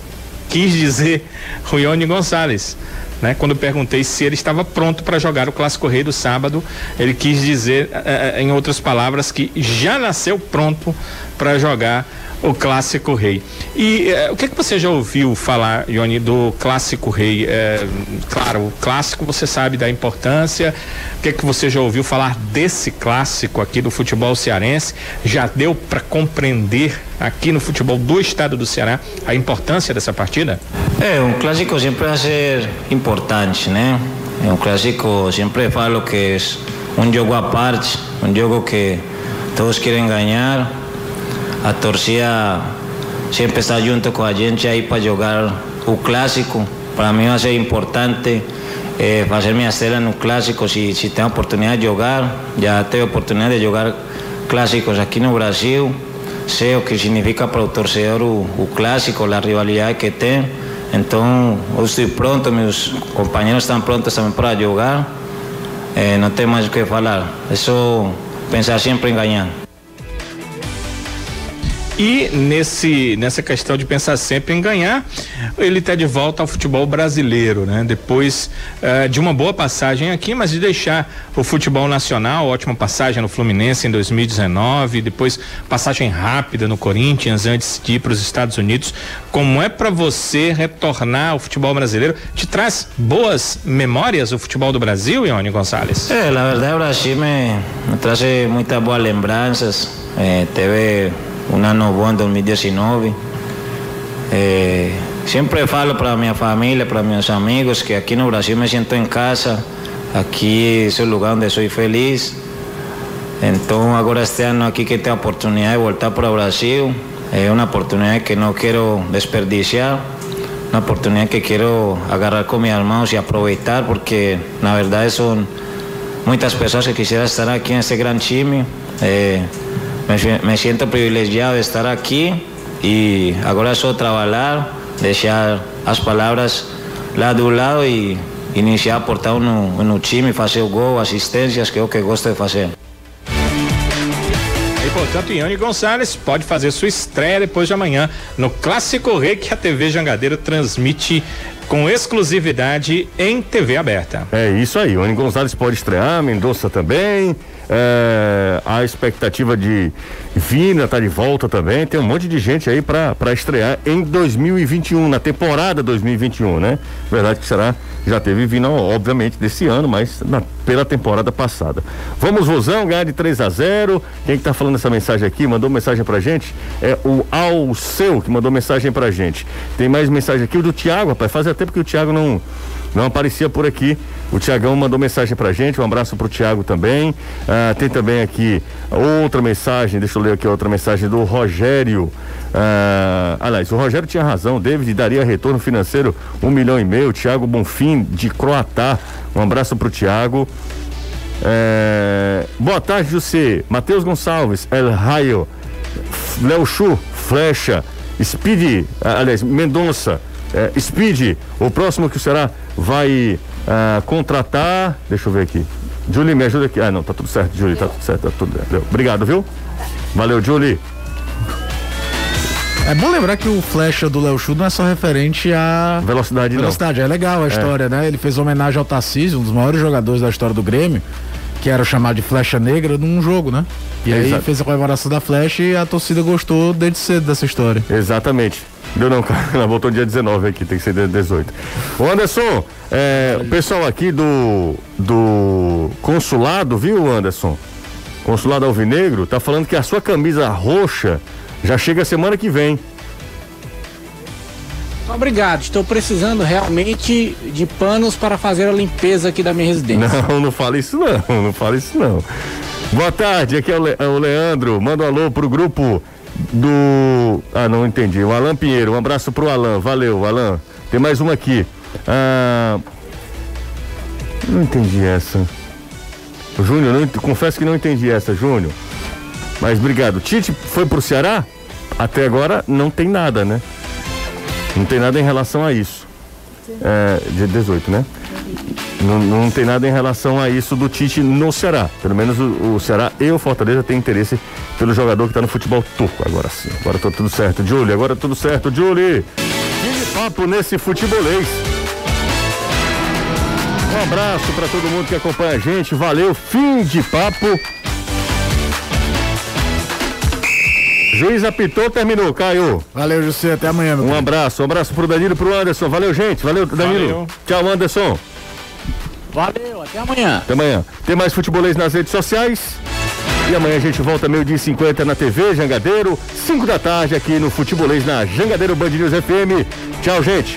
Quis dizer Ruione Gonçalves. Né? Quando eu perguntei se ele estava pronto para jogar o Clássico Rei do sábado, ele quis dizer, eh, eh, em outras palavras, que já nasceu pronto para jogar o Clássico Rei. E eh, o que, que você já ouviu falar, Ione, do Clássico Rei? É, claro, o clássico você sabe da importância. O que, que você já ouviu falar desse clássico aqui do futebol cearense? Já deu para compreender aqui no futebol do estado do Ceará a importância dessa partida? É, um clássico sempre vai ser importante, né? É um clássico, sempre falo que é um jogo à parte, um jogo que todos querem ganhar a torcida sempre está junto com a gente aí para jogar o clássico. Para mim vai ser importante eh, fazer minha estrela no clássico se, se tem a oportunidade de jogar. Já tive a oportunidade de jogar clássicos aqui no Brasil. Sei o que significa para o torcedor o, o clássico, a rivalidade que tem. Então eu estou pronto, meus companheiros estão prontos também para jogar. Eh, não tem mais o que falar. É só pensar sempre em ganhar. E nesse, nessa questão de pensar sempre em ganhar, ele está de volta ao futebol brasileiro, né? Depois uh, de uma boa passagem aqui, mas de deixar o futebol nacional, ótima passagem no Fluminense em 2019, depois passagem rápida no Corinthians antes de ir para os Estados Unidos. Como é para você retornar ao futebol brasileiro? Te traz boas memórias o futebol do Brasil, Ione Gonçalves? É, na verdade o Brasil me, me traz muitas boas lembranças. Eh, teve un año bueno en 2019. Eh, siempre falo para mi familia, para mis amigos, que aquí en Brasil me siento en casa, aquí es el lugar donde soy feliz. Entonces ahora este año aquí que tengo oportunidad de voltar para Brasil, es una oportunidad que no quiero desperdiciar, una oportunidad que quiero agarrar con mis hermanos y aprovechar porque la verdad son muchas personas que quisieran estar aquí en este gran chimi. Me, siento privilegiado de estar aqui e agora é só trabalhar, deixar as palavras lá do lado e iniciar a portar no, no time, fazer o gol, assistências, que é o que gosto de fazer. E portanto, Iane Gonçalves pode fazer sua estreia depois de amanhã no Clássico Rei que a TV Jangadeiro transmite com exclusividade em TV aberta. É isso aí, Iane Gonçalves pode estrear, Mendonça também. É, a expectativa de Vina tá de volta também. Tem um monte de gente aí para estrear em 2021, na temporada 2021, né? Verdade que será, já teve Vina, obviamente, desse ano, mas na, pela temporada passada. Vamos, Vozão, ganhar de 3 a 0 Quem que tá falando essa mensagem aqui, mandou mensagem pra gente, é o Alceu que mandou mensagem pra gente. Tem mais mensagem aqui, o do Tiago, rapaz. Fazia tempo que o Tiago não não aparecia por aqui. O Tiagão mandou mensagem pra gente, um abraço pro Tiago também. Ah, tem também aqui outra mensagem, deixa eu ler aqui outra mensagem do Rogério. Ah, aliás, o Rogério tinha razão, David daria retorno financeiro um milhão e meio. Tiago Bonfim de Croatá, um abraço pro Tiago. É, boa tarde, José. Matheus Gonçalves, El Raio, Léo Chu, Flecha, Speed, aliás, Mendonça, é, Speed, o próximo que será vai uh, contratar. Deixa eu ver aqui. Julie, me ajuda aqui. Ah, não, tá tudo certo, Julie, tá tudo certo, tá tudo certo. Obrigado, viu? Valeu, Julie. É bom lembrar que o flecha do Léo Chu não é só referente à velocidade, velocidade. Não. É legal a é. história, né? Ele fez homenagem ao Tarcísio, um dos maiores jogadores da história do Grêmio, que era chamado de flecha negra num jogo, né? E é aí exato. fez a comemoração da flecha e a torcida gostou desde cedo dessa história. Exatamente. Deu não, cara. Ela voltou dia 19 aqui, tem que ser dia 18. Ô Anderson, é, o pessoal aqui do, do consulado, viu, Anderson? Consulado Alvinegro, tá falando que a sua camisa roxa já chega semana que vem. Obrigado, estou precisando realmente de panos para fazer a limpeza aqui da minha residência. Não, não fale isso não, não fale isso não. Boa tarde, aqui é o, Le, é o Leandro, manda um alô pro grupo do. Ah, não entendi. O Alan Pinheiro. Um abraço pro Alan. Valeu, Alan. Tem mais uma aqui. Ah, não entendi essa. Júnior, não, confesso que não entendi essa, Júnior. Mas obrigado. Tite foi pro Ceará? Até agora não tem nada, né? Não tem nada em relação a isso. É, dia 18, né? Não, não tem nada em relação a isso do Tite no Ceará. Pelo menos o, o Ceará e o Fortaleza têm interesse pelo jogador que está no futebol turco. Agora sim. Agora tá tudo certo, Julie. Agora tudo certo, Julie. Que papo nesse futebolês. Abraço para todo mundo que acompanha a gente. Valeu, fim de papo. Juiz apitou, terminou, Caio. Valeu, José, até amanhã. Um abraço, um abraço pro Danilo e pro Anderson. Valeu, gente. Valeu, Danilo. Valeu. Tchau, Anderson. Valeu, até amanhã. Até amanhã. Tem mais futebolês nas redes sociais. E amanhã a gente volta meio-dia e 50 na TV Jangadeiro, 5 da tarde aqui no Futebolês na Jangadeiro Band News FM. Tchau, gente.